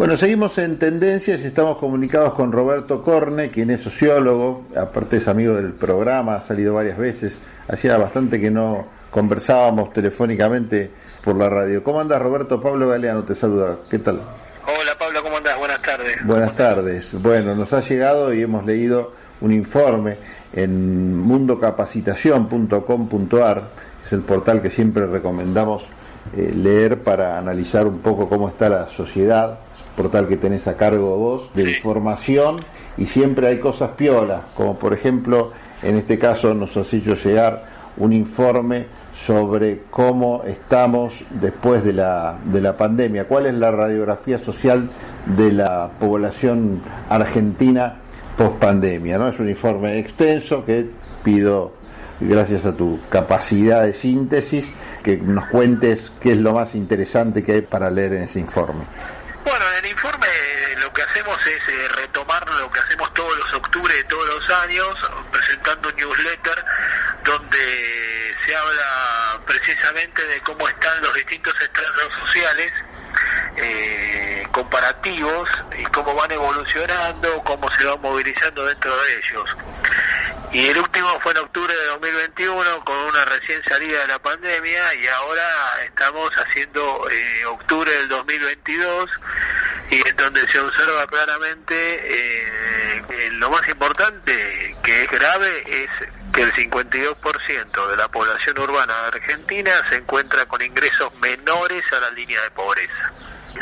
Bueno, seguimos en tendencias y estamos comunicados con Roberto Corne, quien es sociólogo, aparte es amigo del programa, ha salido varias veces, hacía bastante que no conversábamos telefónicamente por la radio. ¿Cómo andas Roberto? Pablo Galeano te saluda, ¿qué tal? Hola Pablo, ¿cómo andás? Buenas tardes. Buenas tardes. Bueno, nos ha llegado y hemos leído un informe en mundocapacitación.com.ar, es el portal que siempre recomendamos eh, leer para analizar un poco cómo está la sociedad, portal que tenés a cargo vos, de información, y siempre hay cosas piolas, como por ejemplo, en este caso nos has hecho llegar un informe sobre cómo estamos después de la, de la pandemia, cuál es la radiografía social de la población argentina post pandemia, ¿no? Es un informe extenso que pido, gracias a tu capacidad de síntesis, que nos cuentes qué es lo más interesante que hay para leer en ese informe. Bueno, en el informe eh, lo que hacemos es eh, retomar lo que hacemos todos los octubre de todos los años, presentando un newsletter donde se habla precisamente de cómo están los distintos estratos sociales eh, comparativos y cómo van evolucionando, cómo se van movilizando dentro de ellos. Y el último fue en octubre de 2021 con una recién salida de la pandemia y ahora estamos haciendo eh, octubre del 2022 y en donde se observa claramente eh, que lo más importante que es grave es que el 52% de la población urbana de Argentina se encuentra con ingresos menores a la línea de pobreza.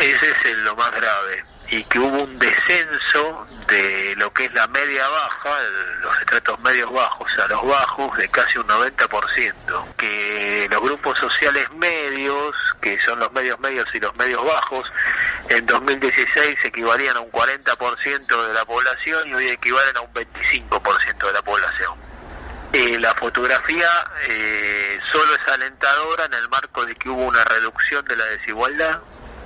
Ese es el- lo más grave y que hubo un descenso de lo que es la media baja, los estratos medios bajos a los bajos de casi un 90%, que los grupos sociales medios, que son los medios medios y los medios bajos, en 2016 equivalían a un 40% de la población y hoy equivalen a un 25% de la población. Eh, la fotografía eh, solo es alentadora en el marco de que hubo una reducción de la desigualdad,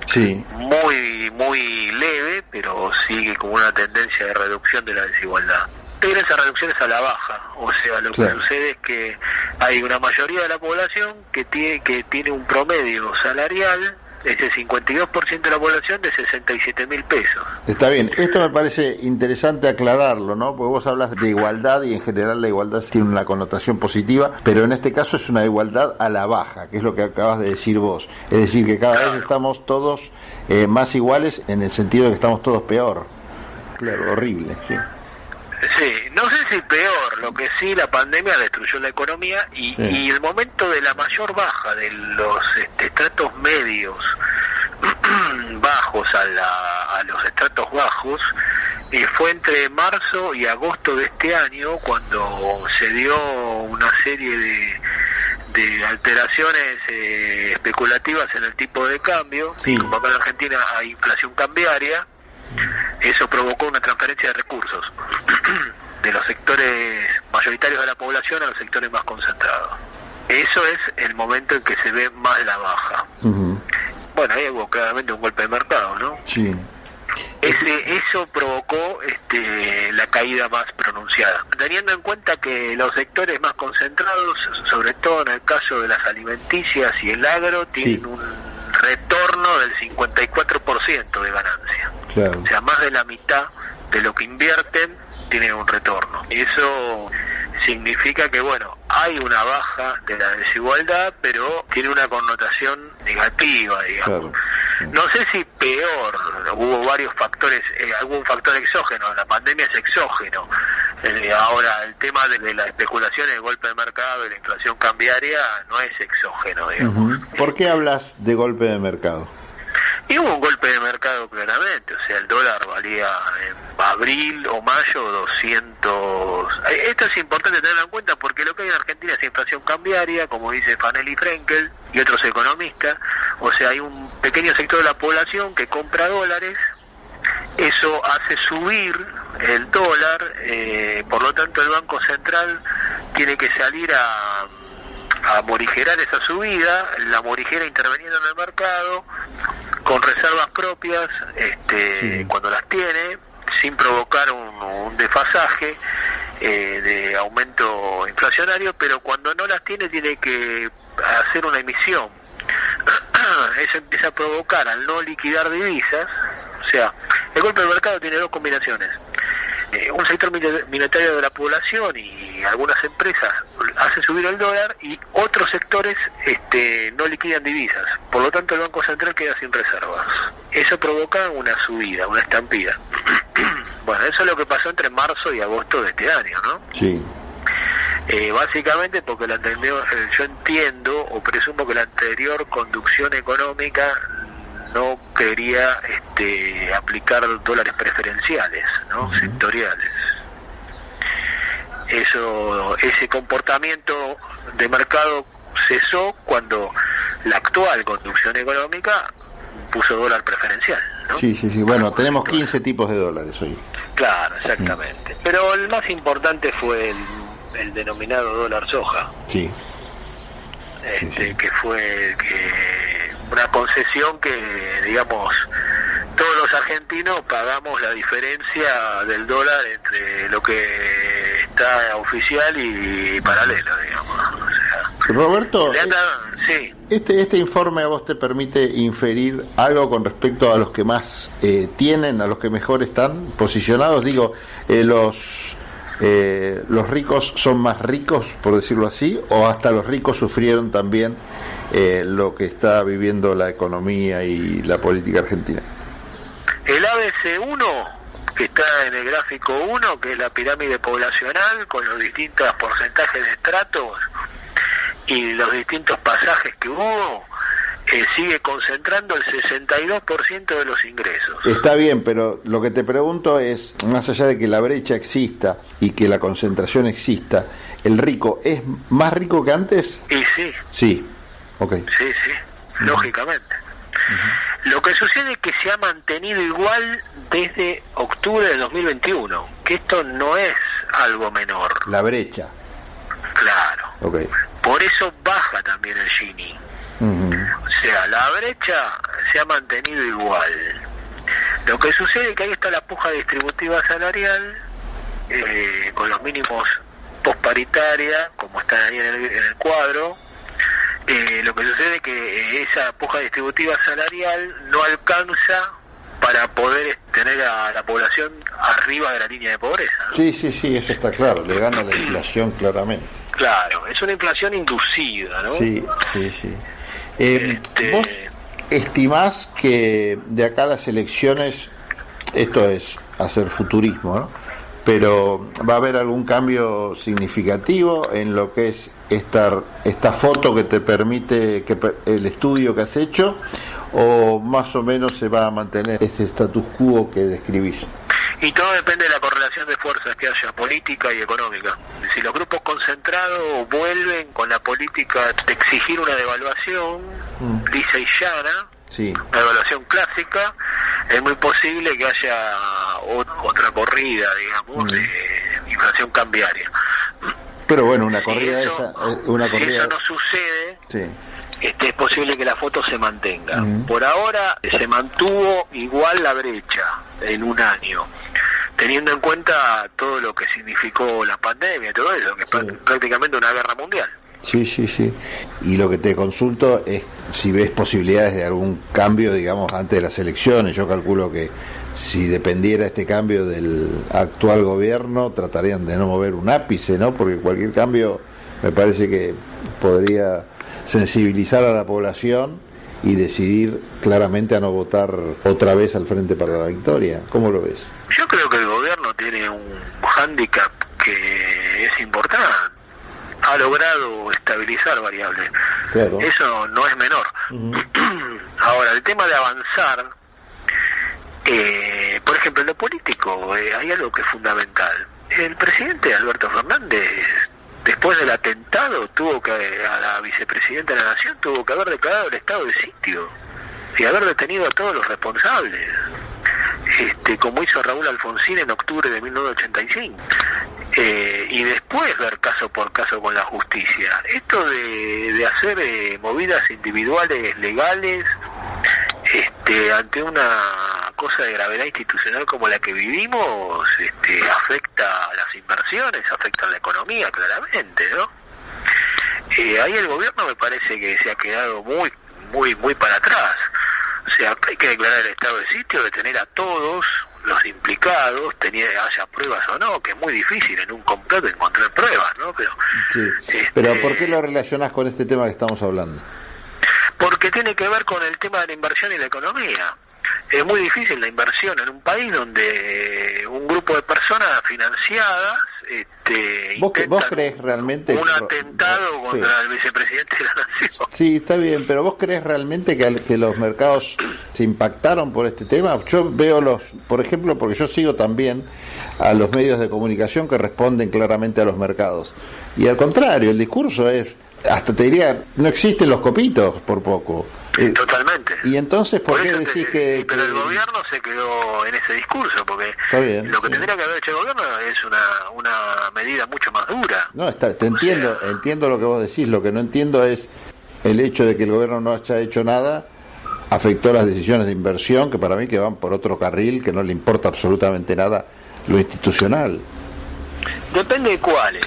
Sí, muy muy leve, pero sigue como una tendencia de reducción de la desigualdad. Pero esa reducción es a la baja, o sea, lo Claro. que sucede es que hay una mayoría de la población que tiene que tiene un promedio salarial, ese 52% de la población de 67 mil pesos. está bien. Esto me parece interesante aclararlo, ¿no? Porque vos hablas de igualdad y en general la igualdad tiene una connotación positiva, pero en este caso es una igualdad a la baja, que es lo que acabas de decir vos. Es decir, que cada vez estamos todos eh, más iguales en el sentido de que estamos todos peor. Claro, horrible, sí. Sí, no sé si peor, lo que sí la pandemia destruyó la economía y, Sí. y el momento de la mayor baja de los este, estratos medios bajos a, la- a los estratos bajos eh, fue entre marzo y agosto de este año cuando se dio una serie de, de alteraciones eh, especulativas en el tipo de cambio, Sí. como acá en Argentina hay inflación cambiaria, eso provocó una transferencia de recursos de los sectores mayoritarios de la población a los sectores más concentrados. Eso es el momento en que se ve más la baja. Bueno, ahí hubo claramente un golpe de mercado, ¿no? Sí. Ese, eso provocó este, la caída más pronunciada. Teniendo en cuenta que los sectores más concentrados, sobre todo en el caso de las alimenticias y el agro, tienen Sí. un retorno del 54% de ganancia. Claro. O sea, más de la mitad de lo que invierten tienen un retorno. Eso significa que, bueno, hay una baja de la desigualdad, pero tiene una connotación negativa, digamos. Claro. No sé si peor, hubo varios factores, eh, algún factor exógeno, la pandemia es exógeno. Eh, ahora, el tema de, la especulación, el golpe de mercado y la inflación cambiaria no es exógeno, digamos. ¿Por qué hablas de golpe de mercado? Y hubo un golpe de mercado claramente, o sea, el dólar valía en abril o mayo 200... Eh, Esto es importante tenerlo en cuenta porque lo que hay en Argentina es inflación cambiaria, como dice Fanelli Frenkel y otros economistas, o sea, hay un pequeño sector de la población que compra dólares. Eso hace subir el dólar, eh, por lo tanto el Banco Central tiene que salir a, a morigerar esa subida, la morigera interveniendo en el mercado con reservas propias este, cuando las tiene, sin provocar un, un desfasaje eh, de aumento inflacionario, pero cuando no las tiene tiene que hacer una emisión. Eso empieza a provocar al no liquidar divisas, o sea, el golpe del mercado tiene dos combinaciones. Eh, un sector minoritario de la población y algunas empresas hacen subir el dólar y otros sectores este, no liquidan divisas. Por lo tanto, el Banco Central queda sin reservas. Eso provoca una subida, una estampida. bueno, eso es lo que pasó entre marzo y agosto de este año, ¿no? Sí. Eh, básicamente porque la anterior, eh, yo entiendo o presumo que la anterior conducción económica no quería este, aplicar dólares preferenciales, ¿no? sectoriales. Eso, ese comportamiento de mercado cesó cuando la actual conducción económica puso dólar preferencial. ¿no? Sí, sí, sí. Bueno, tenemos 15 tipos de dólares hoy. Claro, exactamente. Pero el más importante fue el, el denominado dólar soja. Sí. Este, sí. que fue que una concesión que digamos todos los argentinos pagamos la diferencia del dólar entre lo que está oficial y paralelo digamos o sea, Roberto, le anda- sí este, este informe a vos te permite inferir algo con respecto a los que más eh, tienen, a los que mejor están posicionados. Digo, eh, los, eh, los ricos son más ricos, por decirlo así, o hasta los ricos sufrieron también eh, lo que está viviendo la economía y la política argentina. el ABC1 que está en el gráfico 1 que es la pirámide poblacional con los distintos porcentajes de estratos y los distintos pasajes que hubo eh, sigue concentrando el 62% de los ingresos. Está bien, pero lo que te pregunto es, más allá de que la brecha exista y que la concentración exista, ¿el rico es más rico que antes? Y sí, Sí, ok. sí, sí, lógicamente. Lo que sucede es que se ha mantenido igual desde octubre de 2021, que esto no es algo menor, La brecha, claro. ok. Por eso baja también el Gini. O sea, la brecha se ha mantenido igual. Lo que sucede es que ahí está la puja distributiva salarial, eh, con los mínimos posparitaria, como están ahí en el, en el cuadro. Eh, lo que sucede es que eh, esa puja distributiva salarial no alcanza para poder tener a la población arriba de la línea de pobreza. ¿no? Sí, sí, sí, eso está claro, le gana la inflación claramente. Claro, es una inflación inducida, ¿no? Sí, sí, sí. Eh, Este- ¿Vos estimás que de acá a las elecciones, esto es hacer futurismo, ¿no? Pero va a haber algún cambio significativo en lo que es esta, esta foto que te permite que el estudio que has hecho o más o menos se va a mantener este status quo que describís. Y todo depende de la correlación de fuerzas que haya, política y económica. Si los grupos concentrados vuelven con la política de exigir una devaluación Mm. lisa y llana, Sí, una devaluación clásica, es muy posible que haya otra corrida, digamos, Mm. de inflación cambiaria. pero bueno, una Si corrida eso- esa, eh, una si corrida, eso no sucede, sí, este, es posible que la foto se mantenga. Mm. Por ahora se mantuvo igual la brecha en un año, teniendo en cuenta todo lo que significó la pandemia todo eso, que es Sí. prá- prácticamente una guerra mundial. Sí, sí, sí. Y lo que te consulto es si ves posibilidades de algún cambio, digamos, antes de las elecciones. Yo calculo que si dependiera este cambio del actual gobierno, tratarían de no mover un ápice, ¿no? Porque cualquier cambio me parece que podría sensibilizar a la población y decidir claramente a no votar otra vez al Frente para la Victoria. ¿Cómo lo ves? Yo creo que el gobierno tiene un hándicap que es importante. Ha logrado estabilizar variables. Claro. Eso no es menor. Ahora, el tema de avanzar, eh, por ejemplo, en lo político, eh, hay algo que es fundamental. El presidente Alberto Fernández, después del atentado, tuvo que, a la vicepresidenta de la Nación, tuvo que haber declarado el estado de sitio y haber detenido a todos los responsables. este, como hizo Raúl Alfonsín en octubre de 1985. Eh, y después ver caso por caso con la justicia. Esto de, de hacer eh, movidas individuales legales este, ante una cosa de gravedad institucional como la que vivimos, este, afecta a las inversiones, afecta a la economía claramente, ¿no? Eh, ahí el gobierno me parece que se ha quedado muy, muy, muy para atrás. O sea, hay que declarar el estado de sitio, detener a todos los implicados, tenía, haya pruebas o no, que es muy difícil en un completo encontrar pruebas, ¿no? Pero, Sí. este, Pero ¿por qué lo relacionás con este tema que estamos hablando? porque tiene que ver con el tema de la inversión y la economía. Es muy difícil la inversión en un país donde grupo de personas financiadas este, ¿Vos, vos crees realmente un que- atentado Sí. contra el vicepresidente de la nación. Sí, está bien, pero ¿vos crees realmente que, al- que los mercados se impactaron por este tema? Yo veo los, por ejemplo, porque yo sigo también a los medios de comunicación que responden claramente a los mercados. Y al contrario, el discurso es, hasta te diría, no existen los copitos por poco. Eh, Totalmente. y entonces, ¿por, qué te- decís que...? Pero el gobierno se quedó en ese discurso, porque Está bien, lo que sí. tendría que haber hecho el gobierno es una, una medida mucho más dura. No, está, te entiendo, entiendo lo que vos decís. Lo que no entiendo es el hecho de que el gobierno no haya hecho nada afectó las decisiones de inversión que para mí que van por otro carril que no le importa absolutamente nada lo institucional. Depende de cuáles.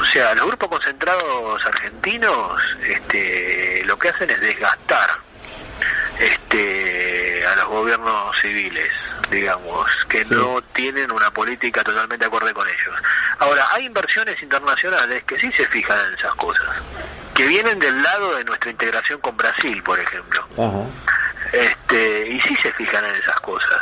O sea, los grupos concentrados argentinos este, lo que hacen es desgastar este, a los gobiernos civiles, digamos, que Sí. no tienen una política totalmente acorde con ellos. Ahora, hay inversiones internacionales que sí se fijan en esas cosas, que vienen del lado de nuestra integración con Brasil, por ejemplo Ajá. este y sí se fijan en esas cosas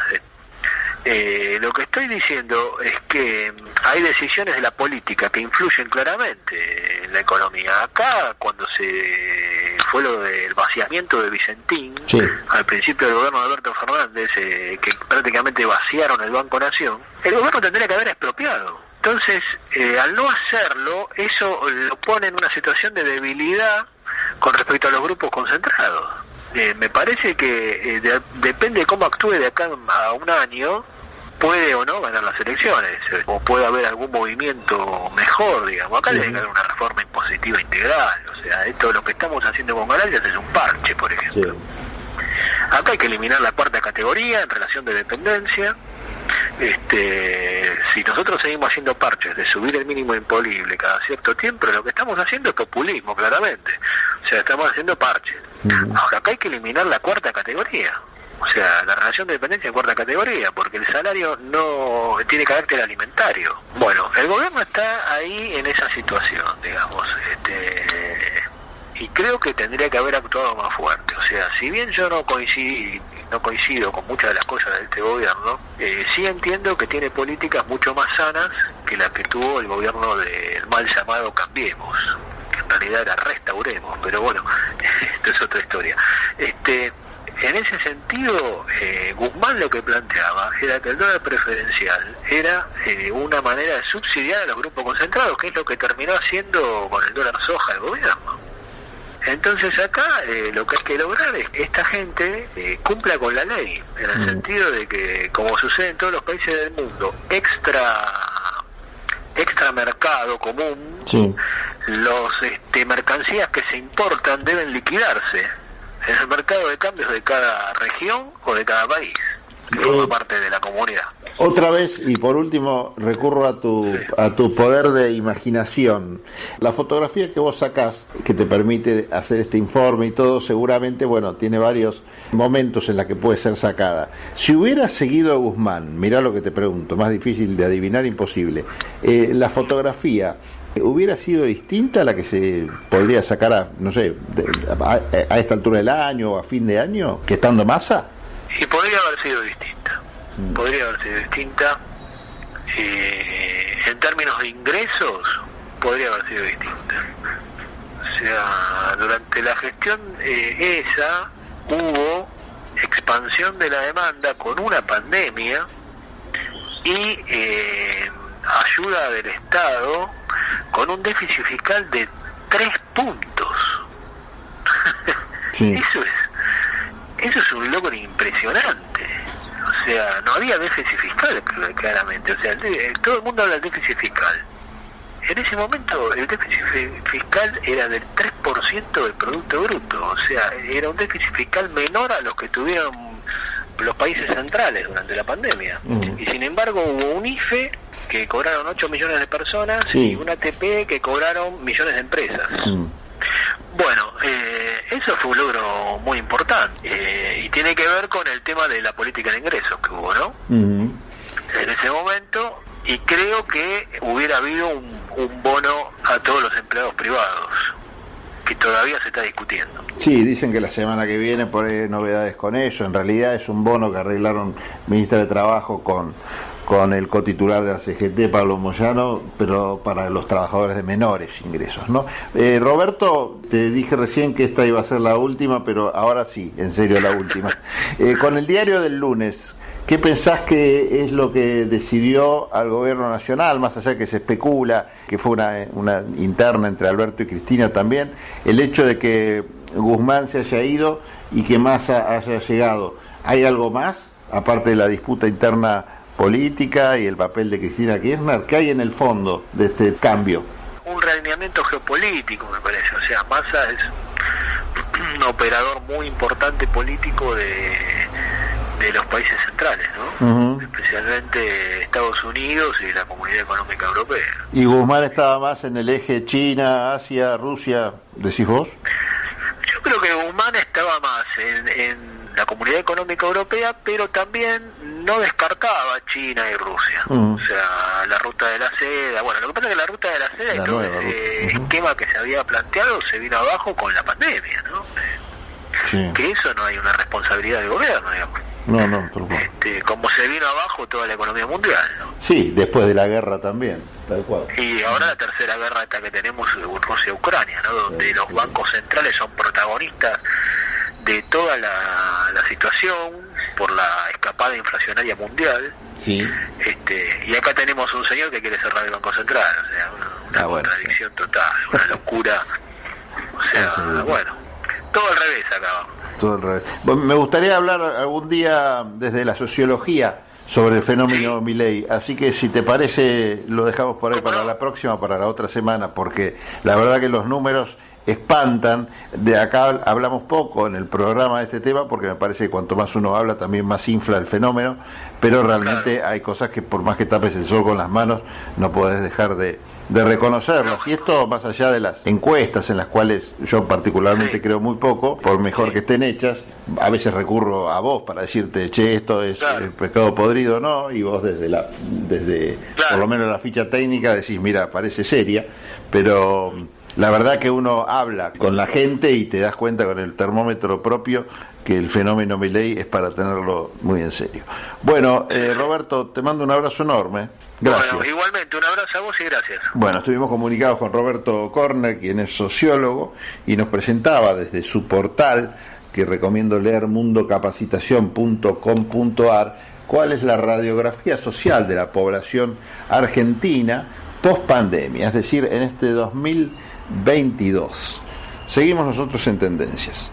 eh. Lo que estoy diciendo es que mm, hay decisiones de la política que influyen claramente en la economía. Acá, cuando se fue lo del vaciamiento de Vicentín, Sí. al principio del gobierno de Alberto Fernández, eh, que prácticamente vaciaron el Banco Nación, el gobierno tendría que haber expropiado. Entonces, eh, al no hacerlo, eso lo pone en una situación de debilidad con respecto a los grupos concentrados. Eh, me parece que eh, de- depende de cómo actúe de acá a un año, puede o no ganar las elecciones, eh, o puede haber algún movimiento mejor, digamos. Acá que haber una reforma impositiva integral, o sea, esto lo que estamos haciendo con Ganancias es un parche, por Sí. ejemplo. Acá hay que eliminar la cuarta categoría en relación de dependencia. Este, si nosotros seguimos haciendo parches de subir el mínimo imponible cada cierto tiempo, lo que estamos haciendo es populismo, claramente. O sea, estamos haciendo parches. Ahora, acá hay que eliminar la cuarta categoría. O sea, la relación de dependencia en cuarta categoría, porque el salario no tiene carácter alimentario. Bueno, el gobierno está ahí en esa situación, digamos. Este, y creo que tendría que haber actuado más fuerte. O sea, si bien yo no coincido, no coincido con muchas de las cosas de este gobierno, eh, sí entiendo que tiene políticas mucho más sanas que las que tuvo el gobierno del mal llamado Cambiemos, que en realidad era Restauremos, pero bueno, esto es otra historia. Este, en ese sentido, eh, Guzmán lo que planteaba era que el dólar preferencial era eh, una manera de subsidiar a los grupos concentrados, que es lo que terminó haciendo con el dólar soja el gobierno. Entonces acá eh, lo que hay que lograr es que esta gente eh, cumpla con la ley, en el Mm. sentido de que, como sucede en todos los países del mundo, extra extra mercado común, Sí. los este, mercancías que se importan deben liquidarse en el mercado de cambios de cada región o de cada país, forma parte de la comunidad. Otra vez y por último recurro a tu a tu poder de imaginación. La fotografía que vos sacás que te permite hacer este informe y todo seguramente bueno tiene varios momentos en la que puede ser sacada. Si hubiera seguido a Guzmán, mirá lo que te pregunto, más difícil de adivinar imposible. eh, la fotografía hubiera sido distinta a la que se podría sacar a no sé de- a, a esta altura del año o a fin de año que estando masa. Y podría haber sido distinta. Podría haber sido distinta. Eh, en términos de ingresos, podría haber sido distinta. O sea, durante la gestión eh, esa hubo expansión de la demanda con una pandemia y eh, ayuda del Estado con un déficit fiscal de tres puntos. Sí. Eso es eso es un logro impresionante. O sea, no había déficit fiscal claramente. O sea, todo el mundo habla del déficit fiscal. En ese momento el déficit fiscal era del 3% del Producto Bruto. O sea, era un déficit fiscal menor a los que tuvieron los países centrales durante la pandemia. Mm. Y sin embargo hubo un IFE que cobraron 8 millones de personas y un ATP que cobraron millones de empresas. Mm. Bueno, eh, eso fue un logro muy importante eh, y tiene que ver con el tema de la política de ingresos que hubo, ¿no? En ese momento, y creo que hubiera habido un, un bono a todos los empleados privados, que todavía se está discutiendo. Sí, dicen que la semana que viene por ahí hay novedades con eso. En realidad es un bono que arreglaron ministra de Trabajo con, con el cotitular de la CGT, Pablo Moyano, pero para los trabajadores de menores ingresos. ¿no? Eh, Roberto, te dije recién que esta iba a ser la última, pero ahora sí, en serio la última. Eh, con el diario del lunes, ¿Qué pensás que es lo que decidió al gobierno nacional, más allá de que se especula que fue una, una interna entre Alberto y Cristina también, el hecho de que Guzmán se haya ido y que Massa haya llegado? ¿Hay algo más, aparte de la disputa interna política y el papel de Cristina Kirchner? ¿Qué hay en el fondo de este cambio? Un realineamiento geopolítico, me parece. O sea, Massa es un operador muy importante político de de los países centrales, ¿no? Especialmente Estados Unidos y la Comunidad Económica Europea. ¿Y Guzmán estaba más en el eje China, Asia, Rusia, decís vos? Yo creo que Guzmán estaba más en, la Comunidad Económica Europea, pero también no descartaba China y Rusia. O sea, la ruta de la seda. Bueno, lo que pasa es que la ruta de la seda y todo ese esquema que se había planteado se vino abajo con la pandemia, ¿no? Que eso no hay una responsabilidad del gobierno, digamos. No, no, este, como se vino abajo toda la economía mundial. ¿no? Sí, después de la guerra también, tal cual. Y ahora la tercera guerra esta que tenemos Rusia-Ucrania, ¿no? donde los bancos centrales son protagonistas de toda la, la, situación por la escapada inflacionaria mundial. Sí. Este, y acá tenemos un señor que quiere cerrar el Banco Central, o sea, una, ah, contradicción total, una locura. O sea, bueno, todo al revés acá. Me gustaría hablar algún día desde la sociología sobre el fenómeno Milei, así que si te parece lo dejamos por ahí para la próxima, para la otra semana, porque la verdad que los números espantan. De acá hablamos poco en el programa de este tema porque me parece que cuanto más uno habla también más infla el fenómeno, pero realmente hay cosas que por más que tapes el sol con las manos no puedes dejar de, de reconocerlos. Y esto más allá de las encuestas en las cuales yo particularmente creo muy poco, por mejor que estén hechas, a veces recurro a vos para decirte, che, esto es el pescado podrido, ¿no? Y vos desde la, desde por lo menos la ficha técnica decís, mira, parece seria, pero la verdad que uno habla con la gente y te das cuenta con el termómetro propio que el fenómeno Miley es para tenerlo muy en serio. Bueno, eh, Roberto, te mando un abrazo enorme. Gracias. Bueno, igualmente, un abrazo a vos y gracias. Bueno, estuvimos comunicados con Roberto Corner, quien es sociólogo, y nos presentaba desde su portal, que recomiendo leer mundocapacitación.com.ar, cuál es la radiografía social de la población argentina post pandemia, es decir, en este 2022. Seguimos nosotros en tendencias.